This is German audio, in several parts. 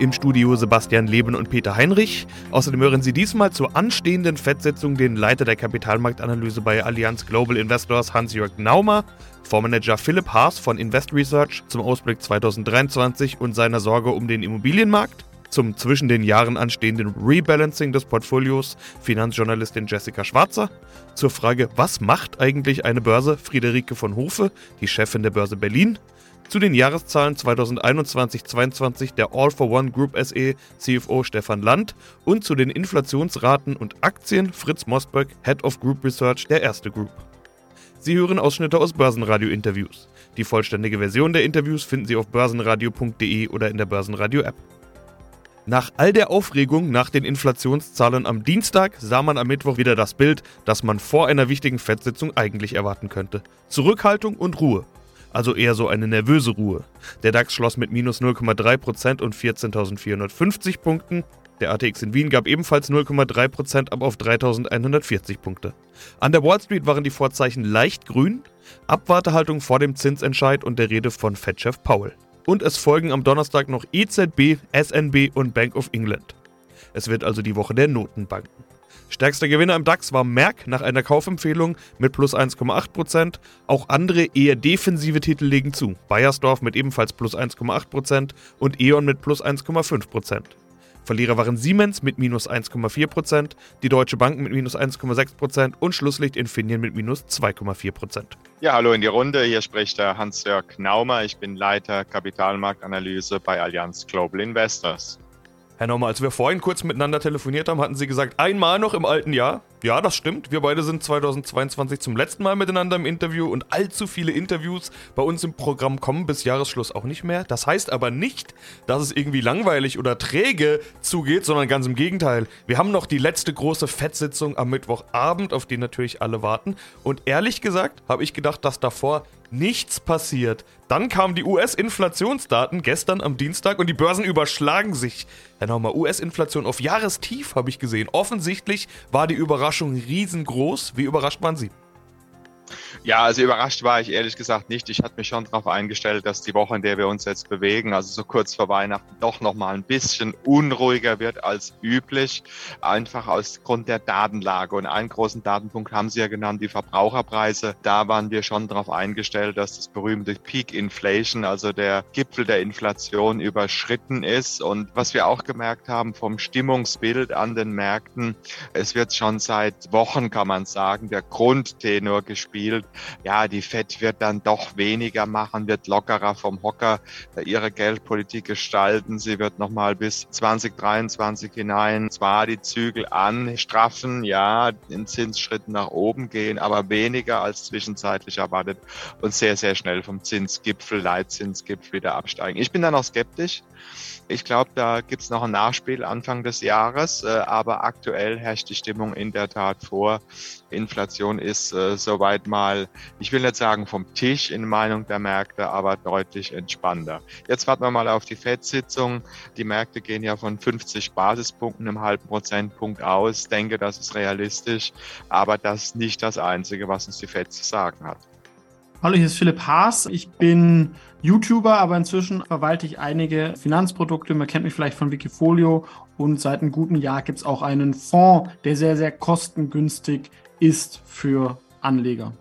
Im Studio Sebastian Leben und Peter Heinrich. Außerdem hören Sie diesmal zur anstehenden Fettsetzung den Leiter der Kapitalmarktanalyse bei Allianz Global Investors Hans-Jörg Naumer, Fondsmanager Philipp Haas von Invest Research zum Ausblick 2023 und seiner Sorge um den Immobilienmarkt, zum zwischen den Jahren anstehenden Rebalancing des Portfolios Finanzjournalistin Jessica Schwarzer, zur Frage, was macht eigentlich eine Börse? Friederike von Hofe, die Chefin der Börse Berlin, zu den Jahreszahlen 2021-22 der All for One Group SE CFO Stefan Land und zu den Inflationsraten und Aktien Fritz Mosberg, Head of Group Research der Erste Group. Sie hören Ausschnitte aus Börsenradio-Interviews. Die vollständige Version der Interviews finden Sie auf börsenradio.de oder in der Börsenradio-App. Nach all der Aufregung nach den Inflationszahlen am Dienstag sah man am Mittwoch wieder das Bild, das man vor einer wichtigen Fettsitzung eigentlich erwarten könnte. Zurückhaltung und Ruhe also eher so eine nervöse Ruhe. Der DAX schloss mit minus 0,3% und 14.450 Punkten. Der ATX in Wien gab ebenfalls 0,3% ab auf 3.140 Punkte. An der Wall Street waren die Vorzeichen leicht grün, Abwartehaltung vor dem Zinsentscheid und der Rede von Fed-Chef Powell. Und es folgen am Donnerstag noch EZB, SNB und Bank of England. Es wird also die Woche der Notenbanken. Stärkster Gewinner im DAX war Merck nach einer Kaufempfehlung mit plus 1,8%. Auch andere eher defensive Titel legen zu. Bayersdorf mit ebenfalls plus 1,8% und E.ON mit plus 1,5%. Verlierer waren Siemens mit minus 1,4%, die Deutsche Bank mit minus 1,6% und Schlusslicht Infineon mit minus 2,4%. Ja, hallo in die Runde. Hier spricht der Hans-Jörg Naumer. Ich bin Leiter Kapitalmarktanalyse bei Allianz Global Investors. Herr Naumer, als wir vorhin kurz miteinander telefoniert haben, hatten Sie gesagt, einmal noch im alten Jahr. Ja, das stimmt. Wir beide sind 2022 zum letzten Mal miteinander im Interview und allzu viele Interviews bei uns im Programm kommen bis Jahresschluss auch nicht mehr. Das heißt aber nicht, dass es irgendwie langweilig oder träge zugeht, sondern ganz im Gegenteil. Wir haben noch die letzte große Fettsitzung am Mittwochabend, auf die natürlich alle warten. Und ehrlich gesagt habe ich gedacht, dass davor nichts passiert. Dann kamen die US-Inflationsdaten gestern am Dienstag und die Börsen überschlagen sich. Herr Naumer, US-Inflation auf Jahrestief habe ich gesehen. Offensichtlich war die Überraschung riesengroß. Wie überrascht waren Sie? Ja, also überrascht war ich ehrlich gesagt nicht. Ich hatte mich schon darauf eingestellt, dass die Woche, in der wir uns jetzt bewegen, also so kurz vor Weihnachten, doch noch mal ein bisschen unruhiger wird als üblich. Einfach aus Grund der Datenlage. Und einen großen Datenpunkt haben Sie ja genannt, die Verbraucherpreise. Da waren wir schon darauf eingestellt, dass das berühmte Peak Inflation, also der Gipfel der Inflation, überschritten ist. Und was wir auch gemerkt haben vom Stimmungsbild an den Märkten, es wird schon seit Wochen, kann man sagen, der Grundtenor gespielt ja, die Fed wird dann doch weniger machen, wird lockerer vom Hocker ihre Geldpolitik gestalten. Sie wird nochmal bis 2023 hinein zwar die Zügel anstraffen, ja, in Zinsschritten nach oben gehen, aber weniger als zwischenzeitlich erwartet und sehr, sehr schnell vom Zinsgipfel, Leitzinsgipfel wieder absteigen. Ich bin da noch skeptisch. Ich glaube, da gibt es noch ein Nachspiel Anfang des Jahres, äh, aber aktuell herrscht die Stimmung in der Tat vor. Inflation ist äh, soweit mal, ich will nicht sagen vom Tisch in Meinung der Märkte, aber deutlich entspannter. Jetzt warten wir mal auf die FED-Sitzung. Die Märkte gehen ja von 50 Basispunkten im halben Prozentpunkt aus. Ich denke, das ist realistisch, aber das ist nicht das Einzige, was uns die FED zu sagen hat. Hallo, hier ist Philipp Haas. Ich bin YouTuber, aber inzwischen verwalte ich einige Finanzprodukte. Man kennt mich vielleicht von Wikifolio und seit einem guten Jahr gibt es auch einen Fonds, der sehr, sehr kostengünstig ist für Anleger.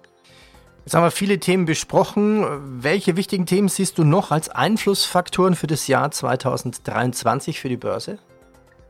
Jetzt haben wir viele Themen besprochen. Welche wichtigen Themen siehst du noch als Einflussfaktoren für das Jahr 2023 für die Börse?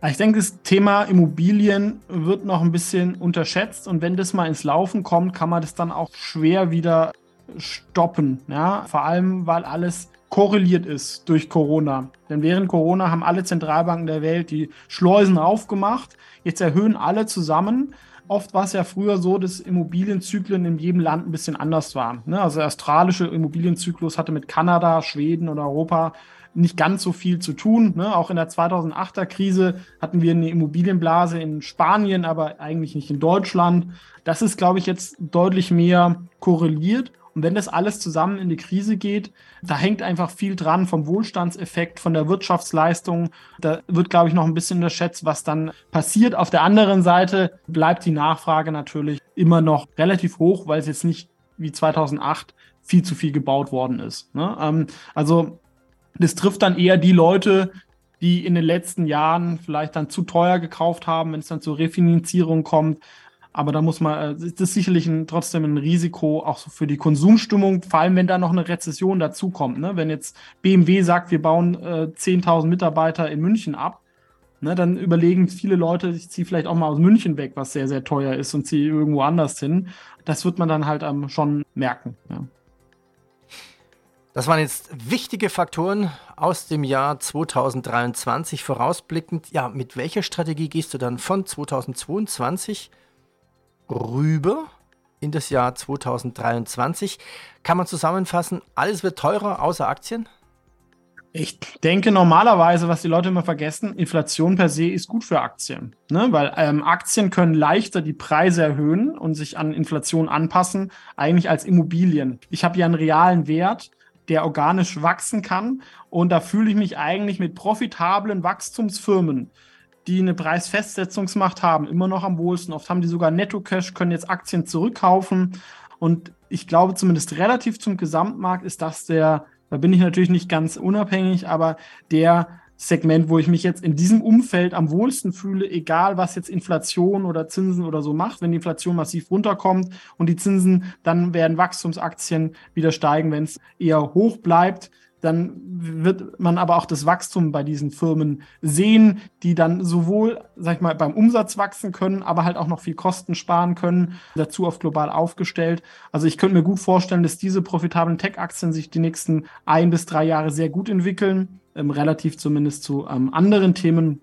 Ich denke, das Thema Immobilien wird noch ein bisschen unterschätzt und wenn das mal ins Laufen kommt, kann man das dann auch schwer wieder stoppen. Ja? Vor allem, weil alles korreliert ist durch Corona. Denn während Corona haben alle Zentralbanken der Welt die Schleusen aufgemacht. Jetzt erhöhen alle zusammen. Oft war es ja früher so, dass Immobilienzyklen in jedem Land ein bisschen anders waren. Ne? Also der australische Immobilienzyklus hatte mit Kanada, Schweden und Europa nicht ganz so viel zu tun. Ne? Auch in der 2008er Krise hatten wir eine Immobilienblase in Spanien, aber eigentlich nicht in Deutschland. Das ist, glaube ich, jetzt deutlich mehr korreliert Und wenn das alles zusammen in die Krise geht, da hängt einfach viel dran vom Wohlstandseffekt, von der Wirtschaftsleistung. Da wird, glaube ich, noch ein bisschen unterschätzt, was dann passiert. Auf der anderen Seite bleibt die Nachfrage natürlich immer noch relativ hoch, weil es jetzt nicht wie 2008 viel zu viel gebaut worden ist. Ne? Ähm, also das trifft dann eher die Leute, die in den letzten Jahren vielleicht dann zu teuer gekauft haben, wenn es dann zur Refinanzierung kommt. Aber da muss man, äh, das ist sicherlich ein, trotzdem ein Risiko auch so für die Konsumstimmung, vor allem wenn da noch eine Rezession dazukommt. Ne? Wenn jetzt BMW sagt, wir bauen äh, 10.000 Mitarbeiter in München ab, ne, dann überlegen viele Leute, ich ziehe vielleicht auch mal aus München weg, was sehr, sehr teuer ist und ziehe irgendwo anders hin. Das wird man dann halt ähm, schon merken. Ja. Das waren jetzt wichtige Faktoren aus dem Jahr 2023 vorausblickend. Ja, mit welcher Strategie gehst du dann von 2022 rüber in das Jahr 2023. Kann man zusammenfassen, alles wird teurer außer Aktien? Ich denke normalerweise, was die Leute immer vergessen, Inflation per se ist gut für Aktien. Ne? Weil ähm, Aktien können leichter die Preise erhöhen und sich an Inflation anpassen, eigentlich als Immobilien. Ich habe ja einen realen Wert, der organisch wachsen kann und da fühle ich mich eigentlich mit profitablen Wachstumsfirmen die eine Preisfestsetzungsmacht haben, immer noch am wohlsten. Oft haben die sogar Netto-Cash, können jetzt Aktien zurückkaufen. Und ich glaube, zumindest relativ zum Gesamtmarkt ist das der, da bin ich natürlich nicht ganz unabhängig, aber der Segment, wo ich mich jetzt in diesem Umfeld am wohlsten fühle, egal was jetzt Inflation oder Zinsen oder so macht. Wenn die Inflation massiv runterkommt und die Zinsen, dann werden Wachstumsaktien wieder steigen. Wenn es eher hoch bleibt, dann wird man aber auch das Wachstum bei diesen Firmen sehen, die dann sowohl, sag ich mal, beim Umsatz wachsen können, aber halt auch noch viel Kosten sparen können, dazu auf global aufgestellt. Also ich könnte mir gut vorstellen, dass diese profitablen Tech-Aktien sich die nächsten ein bis drei Jahre sehr gut entwickeln, ähm, relativ zumindest zu ähm, anderen Themen.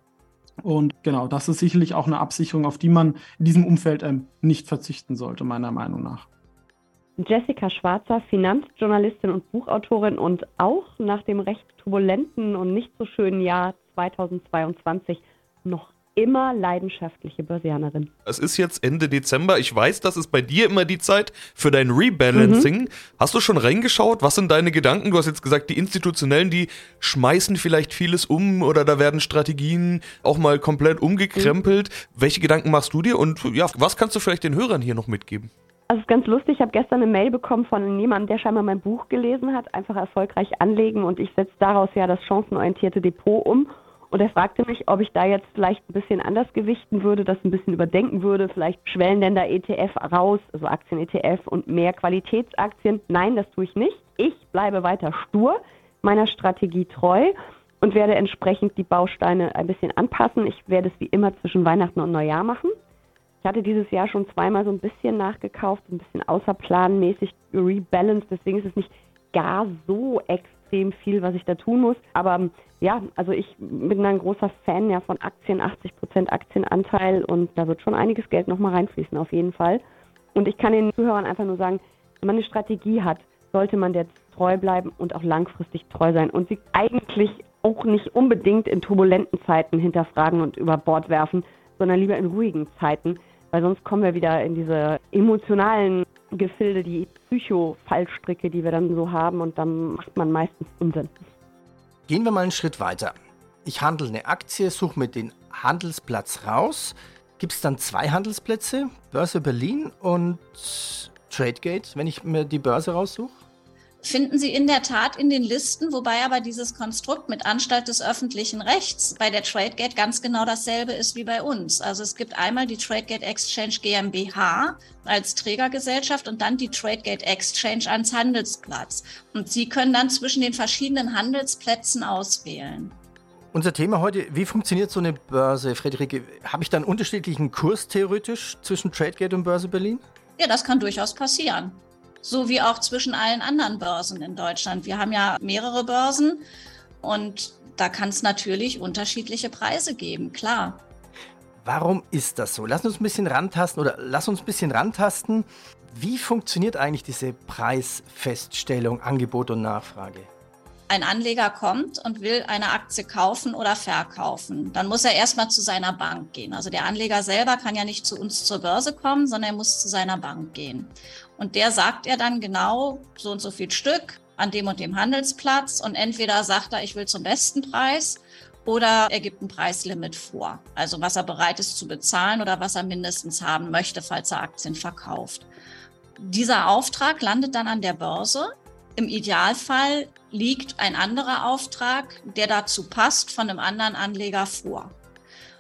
Und genau, das ist sicherlich auch eine Absicherung, auf die man in diesem Umfeld ähm, nicht verzichten sollte, meiner Meinung nach. Jessica Schwarzer, Finanzjournalistin und Buchautorin und auch nach dem recht turbulenten und nicht so schönen Jahr 2022 noch immer leidenschaftliche Börsianerin. Es ist jetzt Ende Dezember. Ich weiß, das ist bei dir immer die Zeit für dein Rebalancing. Mhm. Hast du schon reingeschaut? Was sind deine Gedanken? Du hast jetzt gesagt, die Institutionellen, die schmeißen vielleicht vieles um oder da werden Strategien auch mal komplett umgekrempelt. Mhm. Welche Gedanken machst du dir und ja, was kannst du vielleicht den Hörern hier noch mitgeben? Also es ist ganz lustig, ich habe gestern eine Mail bekommen von jemandem, der scheinbar mein Buch gelesen hat, einfach erfolgreich anlegen und ich setze daraus ja das chancenorientierte Depot um. Und er fragte mich, ob ich da jetzt vielleicht ein bisschen anders gewichten würde, das ein bisschen überdenken würde, vielleicht Schwellenländer ETF raus, also Aktien-ETF und mehr Qualitätsaktien. Nein, das tue ich nicht. Ich bleibe weiter stur, meiner Strategie treu und werde entsprechend die Bausteine ein bisschen anpassen. Ich werde es wie immer zwischen Weihnachten und Neujahr machen. Ich hatte dieses Jahr schon zweimal so ein bisschen nachgekauft, ein bisschen außerplanmäßig rebalanced, deswegen ist es nicht gar so extrem viel, was ich da tun muss. Aber ähm, ja, also ich bin ein großer Fan ja von Aktien, 80% Aktienanteil und da wird schon einiges Geld nochmal reinfließen, auf jeden Fall. Und ich kann den Zuhörern einfach nur sagen, wenn man eine Strategie hat, sollte man der treu bleiben und auch langfristig treu sein und sie eigentlich auch nicht unbedingt in turbulenten Zeiten hinterfragen und über Bord werfen, sondern lieber in ruhigen Zeiten weil sonst kommen wir wieder in diese emotionalen Gefilde, die Psycho-Fallstricke, die wir dann so haben und dann macht man meistens Unsinn. Gehen wir mal einen Schritt weiter. Ich handle eine Aktie, suche mir den Handelsplatz raus. Gibt es dann zwei Handelsplätze, Börse Berlin und Tradegate, wenn ich mir die Börse raussuche? Finden Sie in der Tat in den Listen, wobei aber dieses Konstrukt mit Anstalt des öffentlichen Rechts bei der Tradegate ganz genau dasselbe ist wie bei uns. Also es gibt einmal die Tradegate Exchange GmbH als Trägergesellschaft und dann die Tradegate Exchange als Handelsplatz. Und Sie können dann zwischen den verschiedenen Handelsplätzen auswählen. Unser Thema heute, wie funktioniert so eine Börse, Friederike? Habe ich da einen unterschiedlichen Kurs theoretisch zwischen Tradegate und Börse Berlin? Ja, das kann durchaus passieren so wie auch zwischen allen anderen Börsen in Deutschland. Wir haben ja mehrere Börsen und da kann es natürlich unterschiedliche Preise geben, klar. Warum ist das so? Lass uns ein bisschen rantasten oder lass uns ein bisschen rantasten. Wie funktioniert eigentlich diese Preisfeststellung, Angebot und Nachfrage? Ein Anleger kommt und will eine Aktie kaufen oder verkaufen, dann muss er erstmal zu seiner Bank gehen. Also der Anleger selber kann ja nicht zu uns zur Börse kommen, sondern er muss zu seiner Bank gehen. Und der sagt er dann genau so und so viel Stück an dem und dem Handelsplatz und entweder sagt er, ich will zum besten Preis oder er gibt ein Preislimit vor. Also was er bereit ist zu bezahlen oder was er mindestens haben möchte, falls er Aktien verkauft. Dieser Auftrag landet dann an der Börse. Im Idealfall liegt ein anderer Auftrag, der dazu passt, von einem anderen Anleger vor.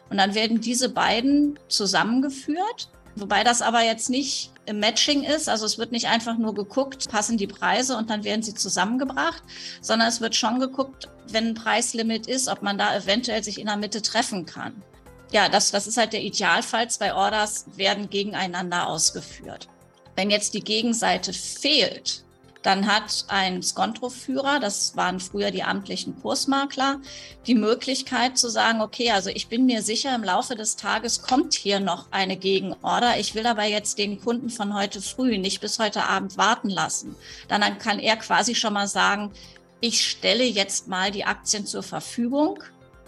Und dann werden diese beiden zusammengeführt, wobei das aber jetzt nicht im Matching ist. Also es wird nicht einfach nur geguckt, passen die Preise und dann werden sie zusammengebracht, sondern es wird schon geguckt, wenn ein Preislimit ist, ob man da eventuell sich in der Mitte treffen kann. Ja, das, das ist halt der Idealfall. Zwei Orders werden gegeneinander ausgeführt. Wenn jetzt die Gegenseite fehlt, dann hat ein Skontroführer, das waren früher die amtlichen Kursmakler, die Möglichkeit zu sagen, okay, also ich bin mir sicher, im Laufe des Tages kommt hier noch eine Gegenorder. Ich will aber jetzt den Kunden von heute früh nicht bis heute Abend warten lassen. Dann kann er quasi schon mal sagen, ich stelle jetzt mal die Aktien zur Verfügung,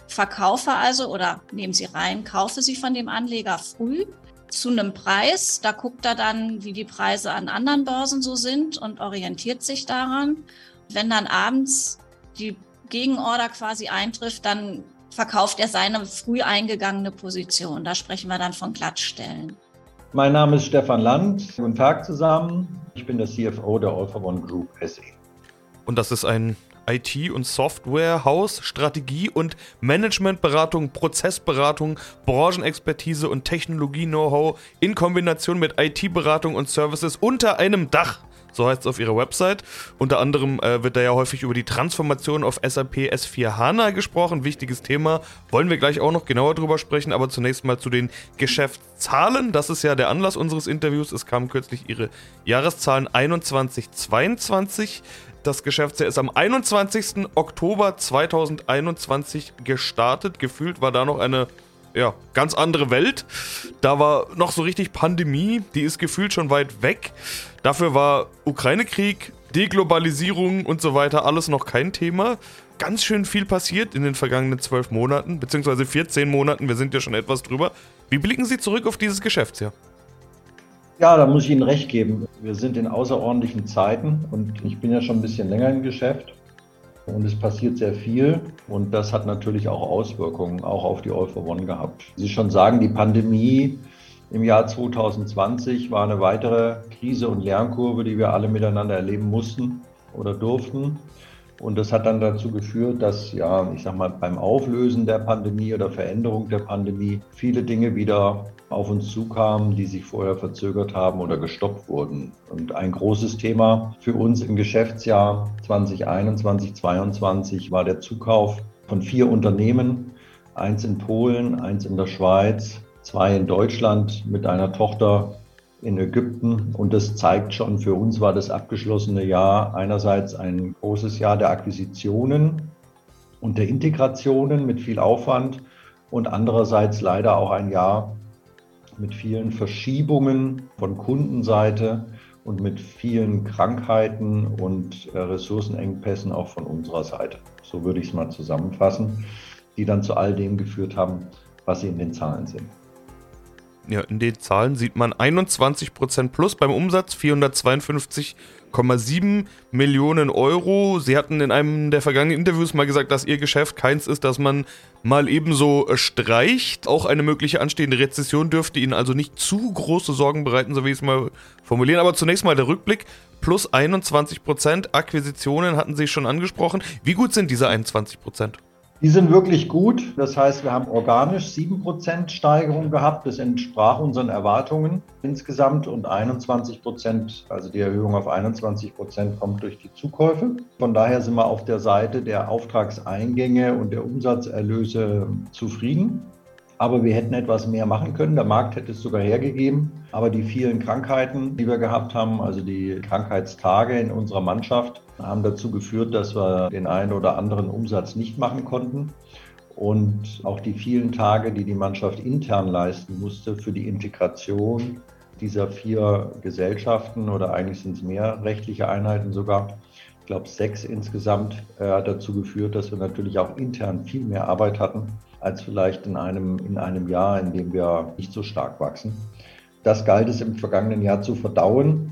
verkaufe also oder nehmen Sie rein, kaufe sie von dem Anleger früh zu einem Preis. Da guckt er dann, wie die Preise an anderen Börsen so sind und orientiert sich daran. Wenn dann abends die Gegenorder quasi eintrifft, dann verkauft er seine früh eingegangene Position. Da sprechen wir dann von Glattstellen. Mein Name ist Stefan Land. Guten Tag zusammen. Ich bin der CFO der All for One Group SE. Und das ist ein IT- und Softwarehaus, Strategie- und Managementberatung, Prozessberatung, Branchenexpertise und Technologie-Know-how in Kombination mit IT-Beratung und Services unter einem Dach. So heißt es auf ihrer Website. Unter anderem äh, wird da ja häufig über die Transformation auf SAP S4 HANA gesprochen. Wichtiges Thema. Wollen wir gleich auch noch genauer drüber sprechen. Aber zunächst mal zu den Geschäftszahlen. Das ist ja der Anlass unseres Interviews. Es kamen kürzlich ihre Jahreszahlen 21, 22. Das Geschäftsjahr ist am 21. Oktober 2021 gestartet. Gefühlt war da noch eine ja, ganz andere Welt. Da war noch so richtig Pandemie, die ist gefühlt schon weit weg. Dafür war Ukraine-Krieg, Deglobalisierung und so weiter alles noch kein Thema. Ganz schön viel passiert in den vergangenen zwölf Monaten, beziehungsweise 14 Monaten, wir sind ja schon etwas drüber. Wie blicken Sie zurück auf dieses Geschäftsjahr? Ja, da muss ich Ihnen recht geben. Wir sind in außerordentlichen Zeiten und ich bin ja schon ein bisschen länger im Geschäft und es passiert sehr viel und das hat natürlich auch Auswirkungen auch auf die All for One gehabt. Sie schon sagen, die Pandemie im Jahr 2020 war eine weitere Krise und Lernkurve, die wir alle miteinander erleben mussten oder durften. Und das hat dann dazu geführt, dass, ja, ich sag mal, beim Auflösen der Pandemie oder Veränderung der Pandemie viele Dinge wieder auf uns zukamen, die sich vorher verzögert haben oder gestoppt wurden. Und ein großes Thema für uns im Geschäftsjahr 2021, 2022 war der Zukauf von vier Unternehmen, eins in Polen, eins in der Schweiz, zwei in Deutschland mit einer Tochter in Ägypten. Und das zeigt schon, für uns war das abgeschlossene Jahr einerseits ein großes Jahr der Akquisitionen und der Integrationen mit viel Aufwand und andererseits leider auch ein Jahr mit vielen Verschiebungen von Kundenseite und mit vielen Krankheiten und äh, Ressourcenengpässen auch von unserer Seite. So würde ich es mal zusammenfassen, die dann zu all dem geführt haben, was sie in den Zahlen sind. Ja, in den Zahlen sieht man 21% plus beim Umsatz, 452,7 Millionen Euro. Sie hatten in einem der vergangenen Interviews mal gesagt, dass Ihr Geschäft keins ist, dass man mal ebenso äh, streicht. Auch eine mögliche anstehende Rezession dürfte Ihnen also nicht zu große Sorgen bereiten, so wie ich es mal formulieren. Aber zunächst mal der Rückblick. Plus 21%. Akquisitionen hatten Sie schon angesprochen. Wie gut sind diese 21%? Die sind wirklich gut. Das heißt, wir haben organisch 7% Steigerung gehabt. Das entsprach unseren Erwartungen insgesamt und 21% also die Erhöhung auf 21% kommt durch die Zukäufe. Von daher sind wir auf der Seite der Auftragseingänge und der Umsatzerlöse zufrieden. Aber wir hätten etwas mehr machen können. Der Markt hätte es sogar hergegeben. Aber die vielen Krankheiten, die wir gehabt haben, also die Krankheitstage in unserer Mannschaft, haben dazu geführt, dass wir den einen oder anderen Umsatz nicht machen konnten. Und auch die vielen Tage, die die Mannschaft intern leisten musste für die Integration dieser vier Gesellschaften oder eigentlich sind es mehr rechtliche Einheiten sogar, ich glaube sechs insgesamt, äh, hat dazu geführt, dass wir natürlich auch intern viel mehr Arbeit hatten als vielleicht in einem, in einem Jahr, in dem wir nicht so stark wachsen. Das galt es im vergangenen Jahr zu verdauen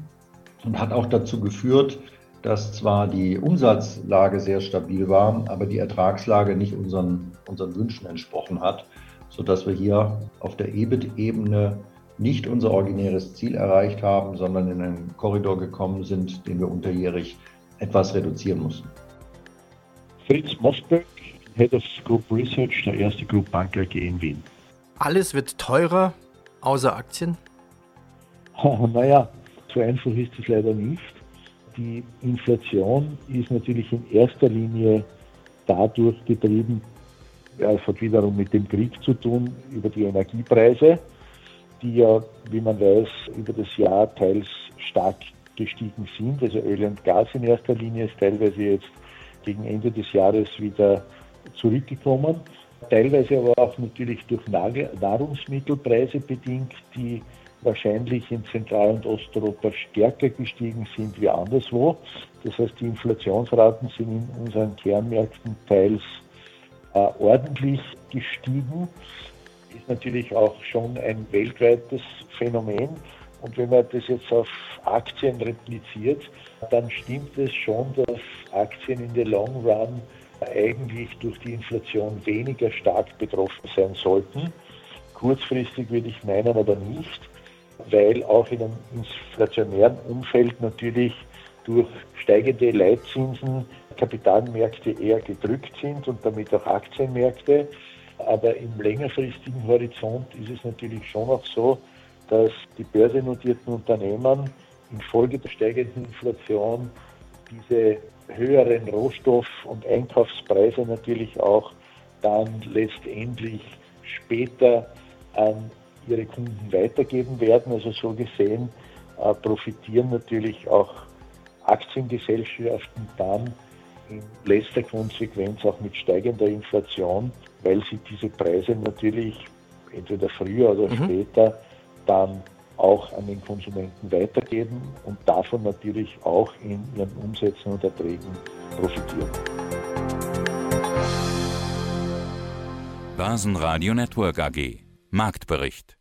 und hat auch dazu geführt, dass zwar die Umsatzlage sehr stabil war, aber die Ertragslage nicht unseren, unseren Wünschen entsprochen hat, sodass wir hier auf der EBIT-Ebene nicht unser originäres Ziel erreicht haben, sondern in einen Korridor gekommen sind, den wir unterjährig etwas reduzieren mussten. Fritz Mosberg, Head of Group Research der erste Group Bank AG in Wien. Alles wird teurer, außer Aktien? naja, so einfach ist es leider nicht. Die Inflation ist natürlich in erster Linie dadurch getrieben, es hat wiederum mit dem Krieg zu tun, über die Energiepreise, die ja, wie man weiß, über das Jahr teils stark gestiegen sind. Also Öl und Gas in erster Linie ist teilweise jetzt gegen Ende des Jahres wieder zurückgekommen. Teilweise aber auch natürlich durch Nahrungsmittelpreise bedingt, die wahrscheinlich in Zentral- und Osteuropa stärker gestiegen sind wie anderswo. Das heißt, die Inflationsraten sind in unseren Kernmärkten teils äh, ordentlich gestiegen. Ist natürlich auch schon ein weltweites Phänomen. Und wenn man das jetzt auf Aktien repliziert, dann stimmt es schon, dass Aktien in der Long Run eigentlich durch die Inflation weniger stark betroffen sein sollten. Kurzfristig würde ich meinen, aber nicht weil auch in einem inflationären Umfeld natürlich durch steigende Leitzinsen Kapitalmärkte eher gedrückt sind und damit auch Aktienmärkte. Aber im längerfristigen Horizont ist es natürlich schon auch so, dass die börsennotierten Unternehmen infolge der steigenden Inflation diese höheren Rohstoff- und Einkaufspreise natürlich auch dann letztendlich später an ihre Kunden weitergeben werden. Also so gesehen äh, profitieren natürlich auch Aktiengesellschaften dann in letzter Konsequenz auch mit steigender Inflation, weil sie diese Preise natürlich entweder früher oder mhm. später dann auch an den Konsumenten weitergeben und davon natürlich auch in ihren Umsätzen und Erträgen profitieren. Börsenradio Network AG Marktbericht.